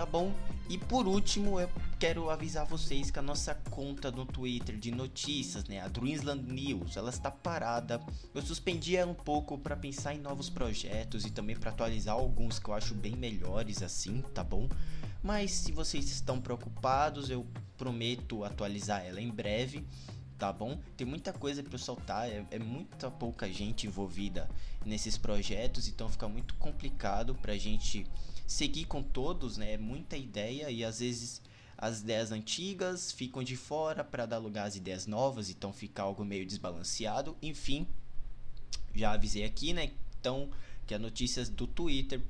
tá bom? E por último, eu quero avisar vocês que a nossa conta no Twitter de notícias, né, a Dreamsland News, ela está parada. Eu suspendi ela um pouco para pensar em novos projetos e também para atualizar alguns que eu acho bem melhores assim, tá bom? Mas se vocês estão preocupados, eu prometo atualizar ela em breve tá bom? Tem muita coisa para soltar, é, é muita pouca gente envolvida nesses projetos, então fica muito complicado pra gente seguir com todos, né? É muita ideia e às vezes as ideias antigas ficam de fora para dar lugar às ideias novas, então fica algo meio desbalanceado. Enfim, já avisei aqui, né? Então, que as notícias do Twitter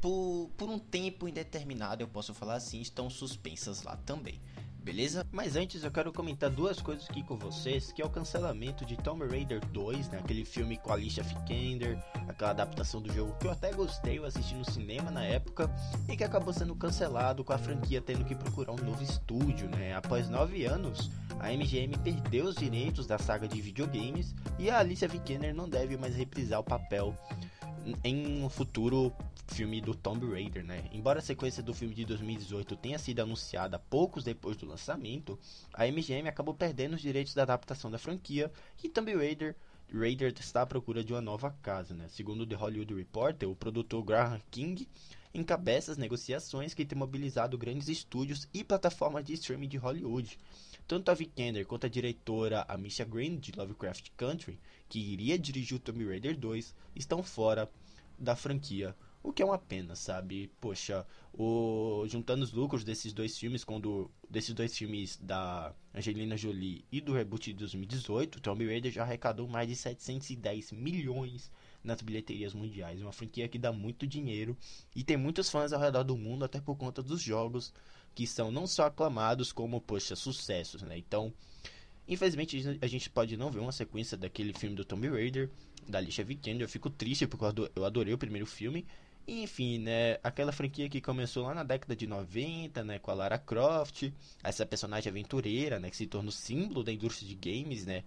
por, por um tempo indeterminado, eu posso falar assim, estão suspensas lá também beleza? Mas antes eu quero comentar duas coisas aqui com vocês, que é o cancelamento de Tomb Raider 2, né? Aquele filme com a Alicia Vikander, aquela adaptação do jogo que eu até gostei, eu assisti no cinema na época, e que acabou sendo cancelado com a franquia tendo que procurar um novo estúdio, né? Após nove anos, a MGM perdeu os direitos da saga de videogames e a Alicia Vikander não deve mais reprisar o papel em um futuro filme do Tomb Raider, né? Embora a sequência do filme de 2018 tenha sido anunciada poucos depois do lançamento, a MGM acabou perdendo os direitos da adaptação da franquia e Tomb Raider Raider está à procura de uma nova casa, né? Segundo The Hollywood Reporter, o produtor Graham King encabeça as negociações que têm mobilizado grandes estúdios e plataformas de streaming de Hollywood. Tanto a Vikander quanto a diretora Amisha Green de Lovecraft Country, que iria dirigir o Tomb Raider 2, estão fora da franquia o que é uma pena, sabe? Poxa, o, juntando os lucros desses dois filmes, quando desses dois filmes da Angelina Jolie e do reboot de 2018, Tomb Raider já arrecadou mais de 710 milhões nas bilheterias mundiais. Uma franquia que dá muito dinheiro e tem muitos fãs ao redor do mundo, até por conta dos jogos que são não só aclamados como, poxa, sucessos, né? Então, infelizmente a gente pode não ver uma sequência daquele filme do Tomb Raider, da Alicia Vikander. Eu fico triste porque eu adorei o primeiro filme enfim, né, aquela franquia que começou lá na década de 90, né, com a Lara Croft, essa personagem aventureira, né, que se tornou símbolo da indústria de games, né,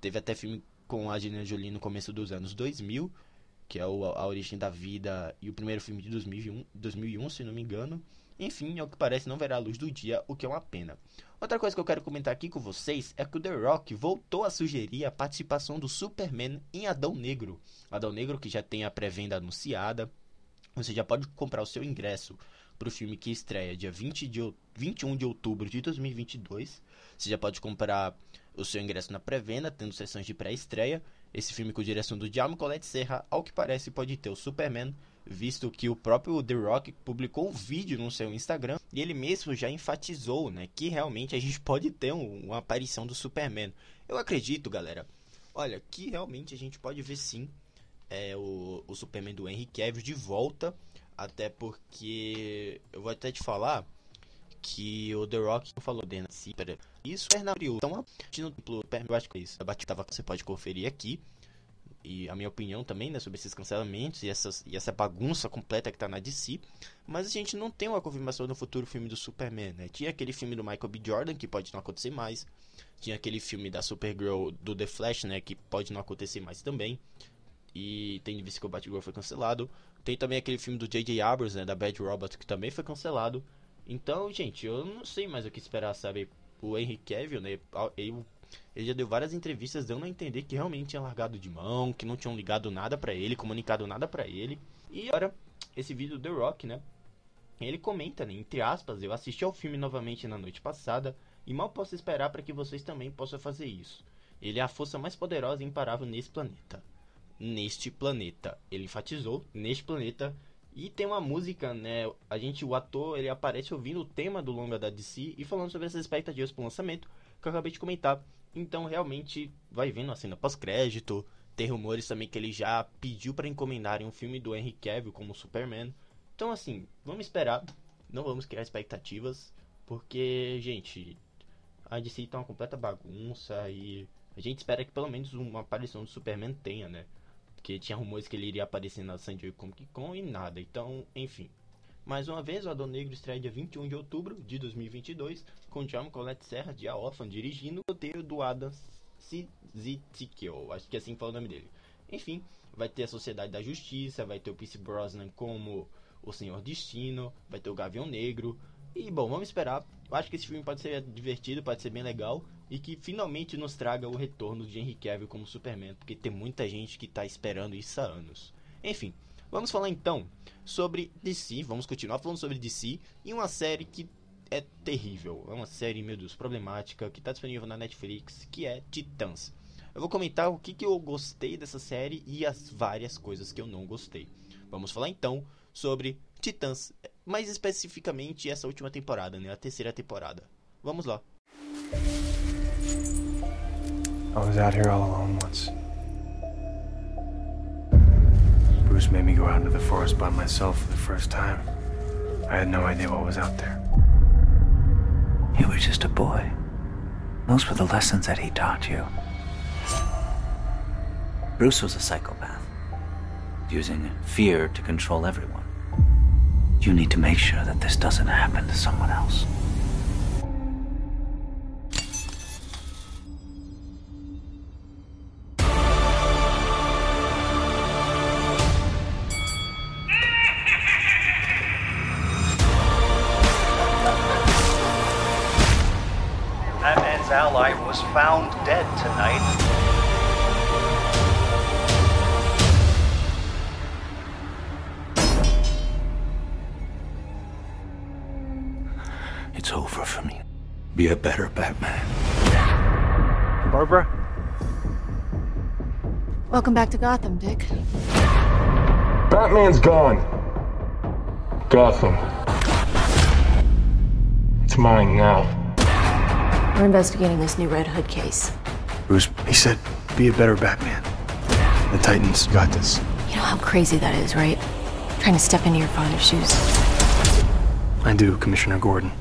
teve até filme com a Angelina Jolie no começo dos anos 2000, que é o, A Origem da Vida, e o primeiro filme de 2001, 2001, se não me engano. Enfim, ao que parece, não verá a luz do dia, o que é uma pena. Outra coisa que eu quero comentar aqui com vocês é que o The Rock voltou a sugerir a participação do Superman em Adão Negro. Adão Negro que já tem a pré-venda anunciada, você já pode comprar o seu ingresso para o filme que estreia dia 20 de, 21 de outubro de 2022. Você já pode comprar o seu ingresso na pré-venda, tendo sessões de pré-estreia. Esse filme com direção do Diamo Colette Serra, ao que parece, pode ter o Superman, visto que o próprio The Rock publicou um vídeo no seu Instagram e ele mesmo já enfatizou né, que realmente a gente pode ter um, uma aparição do Superman. Eu acredito, galera, olha, que realmente a gente pode ver sim é, o, o Superman do Henry Cavill de volta, até porque eu vou até te falar que o The Rock falou dele Isso é na. Então, eu acho que é isso. A batida você pode conferir aqui. E a minha opinião também, né, sobre esses cancelamentos e, essas, e essa bagunça completa que tá na DC. Mas a gente não tem uma confirmação do futuro filme do Superman, né? Tinha aquele filme do Michael B. Jordan, que pode não acontecer mais. Tinha aquele filme da Supergirl do The Flash, né, que pode não acontecer mais também. E tem visto que o Batgirl foi cancelado. Tem também aquele filme do J.J. Abrams, né, da Bad Robot, que também foi cancelado. Então, gente, eu não sei mais o que esperar, sabe? O Henry Cavill, né, ele, ele já deu várias entrevistas dando a entender que realmente tinha largado de mão, que não tinham ligado nada para ele, comunicado nada para ele. E agora, esse vídeo do The Rock, né, ele comenta, né, entre aspas, eu assisti ao filme novamente na noite passada e mal posso esperar para que vocês também possam fazer isso. Ele é a força mais poderosa e imparável nesse planeta neste planeta. Ele enfatizou neste planeta e tem uma música, né? A gente, o ator, ele aparece ouvindo o tema do longa da DC e falando sobre essas expectativas para o lançamento que eu acabei de comentar. Então, realmente, vai vendo a cena pós-crédito. Tem rumores também que ele já pediu para encomendarem um filme do Henry Cavill como Superman. Então, assim, vamos esperar. Não vamos criar expectativas. Porque, gente, a DC tá uma completa bagunça e a gente espera que pelo menos uma aparição do Superman tenha, né? Porque tinha rumores que ele iria aparecer na San Diego Comic Con e nada. Então, enfim. Mais uma vez, o Adão Negro estreia dia 21 de outubro de 2022, com John Colette Serra de A Orphan dirigindo o roteiro do Adam Zitikel, acho que é assim fala o nome dele. Enfim, vai ter a Sociedade da Justiça, vai ter o Pierce Brosnan como o Senhor Destino, vai ter o Gavião Negro. E bom, vamos esperar. Eu acho que esse filme pode ser divertido, pode ser bem legal e que finalmente nos traga o retorno de Henry Cavill como Superman, porque tem muita gente que está esperando isso há anos. Enfim, vamos falar então sobre DC, vamos continuar falando sobre DC e uma série que é terrível, é uma série, meu Deus, problemática, que está disponível na Netflix, que é Titãs. Eu vou comentar o que, que eu gostei dessa série e as várias coisas que eu não gostei. Vamos falar então sobre Titãs, mais especificamente essa última temporada, né, a terceira temporada. Vamos lá. I was out here all alone once. Bruce made me go out into the forest by myself for the first time. I had no idea what was out there. You were just a boy. Those were the lessons that he taught you. Bruce was a psychopath, using fear to control everyone. You need to make sure that this doesn't happen to someone else. Ally was found dead tonight. It's over for me. Be a better Batman. Barbara? Welcome back to Gotham, Dick. Batman's gone. Gotham. It's mine now. We're investigating this new Red Hood case. Bruce, he said, be a better Batman. The Titans got this. You know how crazy that is, right? Trying to step into your father's shoes. I do, Commissioner Gordon.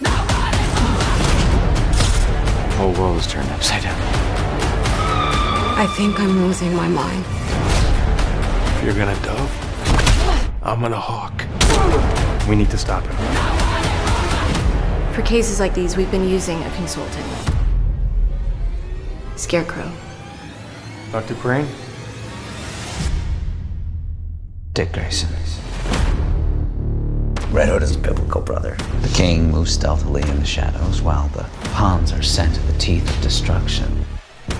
The whole world is turned upside down. I think I'm losing my mind. If you're gonna dove, I'm gonna hawk. We need to stop him. For cases like these, we've been using a consultant. Scarecrow. Dr. Crane? Dick Grayson. Red Hood is a biblical brother. The king moves stealthily in the shadows while the pawns are sent to the teeth of destruction.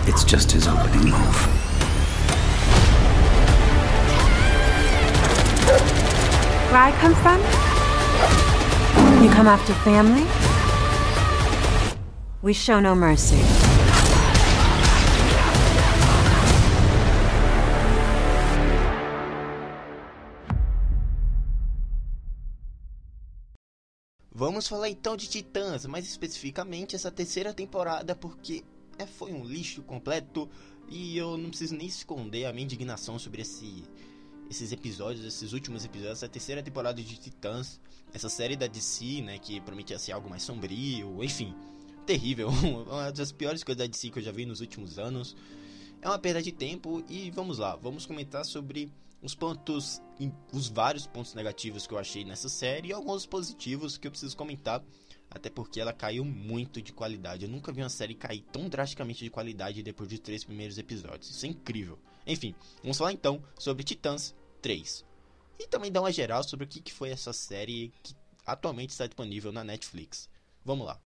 It's just his opening move. Where I come from? You come after family? We show no mercy. Vamos falar então de Titãs, mais especificamente essa terceira temporada, porque é, foi um lixo completo e eu não preciso nem esconder a minha indignação sobre esse, esses episódios, esses últimos episódios, essa terceira temporada de Titãs, essa série da DC, né, que prometia ser algo mais sombrio, enfim terrível. Uma das piores coisas da DC que eu já vi nos últimos anos. É uma perda de tempo e vamos lá, vamos comentar sobre os pontos, os vários pontos negativos que eu achei nessa série e alguns positivos que eu preciso comentar, até porque ela caiu muito de qualidade. Eu nunca vi uma série cair tão drasticamente de qualidade depois dos três primeiros episódios. Isso é incrível. Enfim, vamos falar então sobre Titãs 3. E também dar uma geral sobre o que foi essa série que atualmente está disponível na Netflix. Vamos lá.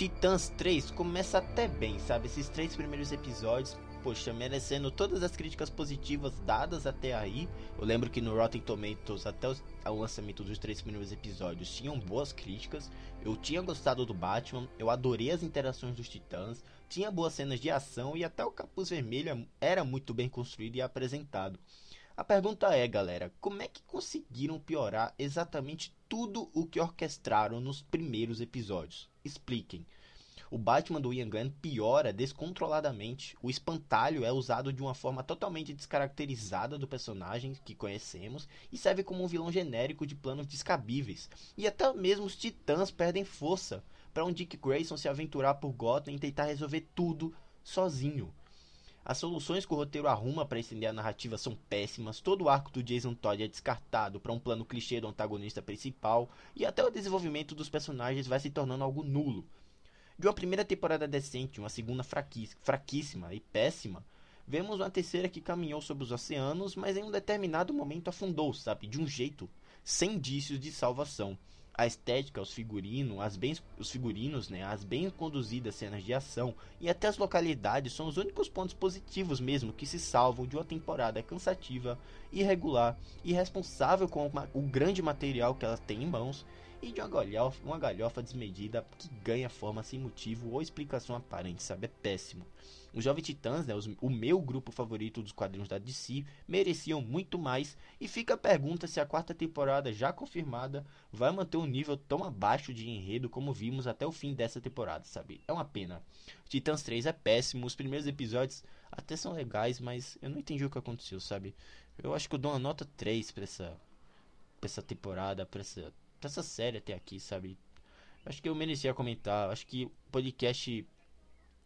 Titãs 3 começa até bem, sabe? Esses três primeiros episódios, poxa, merecendo todas as críticas positivas dadas até aí. Eu lembro que no Rotten Tomatoes, até o, lançamento dos três primeiros episódios, tinham boas críticas. Eu tinha gostado do Batman, eu adorei as interações dos Titãs, tinha boas cenas de ação e até o Capuz Vermelho era muito bem construído e apresentado. A pergunta é, galera, como é que conseguiram piorar exatamente tudo o que orquestraram nos primeiros episódios? Expliquem. O Batman do Ian Gunn piora descontroladamente. O espantalho é usado de uma forma totalmente descaracterizada do personagem que conhecemos e serve como um vilão genérico de planos descabíveis. E até mesmo os titãs perdem força para um Dick Grayson se aventurar por Gotham e tentar resolver tudo sozinho. As soluções que o roteiro arruma para estender a narrativa são péssimas, todo o arco do Jason Todd é descartado para um plano clichê do antagonista principal, e até o desenvolvimento dos personagens vai se tornando algo nulo. De uma primeira temporada decente, uma segunda fraquíssima e péssima, vemos uma terceira que caminhou sobre os oceanos, mas em um determinado momento afundou, sabe, de um jeito sem indícios de salvação a estética, os figurinos, as bem, os figurinos, né, as bem conduzidas cenas de ação e até as localidades são os únicos pontos positivos mesmo que se salvam de uma temporada cansativa, irregular, irresponsável com o grande material que ela tem em mãos e de uma galhofa, uma galhofa desmedida que ganha forma sem motivo ou explicação aparente, sabe? É péssimo. Os Jovens Titãs, né, os, o meu grupo favorito dos quadrinhos da DC, mereciam muito mais. E fica a pergunta se a quarta temporada, já confirmada, vai manter um nível tão abaixo de enredo como vimos até o fim dessa temporada, sabe? É uma pena. Titãs 3 é péssimo, os primeiros episódios até são legais, mas eu não entendi o que aconteceu, sabe? Eu acho que eu dou uma nota 3 pra essa, pra essa temporada, pra essa, pra essa série até aqui, sabe? Acho que eu merecia comentar. Acho que o podcast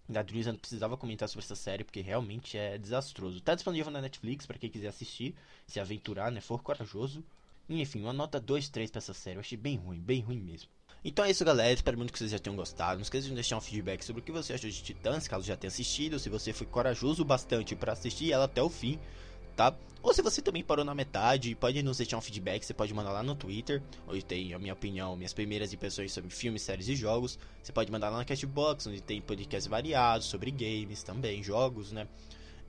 da Drizzle precisava comentar sobre essa série porque realmente é desastroso. Tá disponível na Netflix para quem quiser assistir, se aventurar, né, for corajoso. Enfim, uma nota 2, 3 pra essa série. Eu achei bem ruim, bem ruim mesmo. Então é isso, galera. Espero muito que vocês já tenham gostado. Não esqueça de deixar um feedback sobre o que você achou de Titãs, caso já tenha assistido. Se você foi corajoso bastante para assistir ela até o fim, tá? Ou se você também parou na metade, pode nos deixar um feedback, você pode mandar lá no Twitter, onde tem a minha opinião, minhas primeiras impressões sobre filmes, séries e jogos. Você pode mandar lá na Castbox, onde tem podcasts variados sobre games também, jogos, né?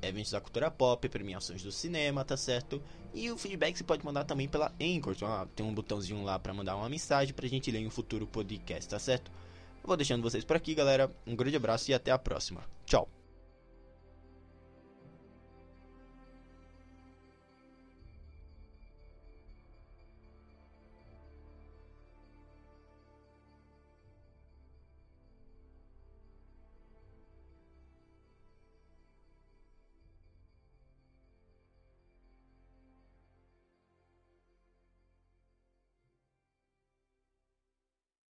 Eventos da cultura pop, premiações do cinema, tá certo? E o feedback você pode mandar também pela Anchor, então, tem um botãozinho lá para mandar uma mensagem pra gente ler em um futuro podcast, tá certo? Eu vou deixando vocês por aqui, galera. Um grande abraço e até a próxima. Tchau!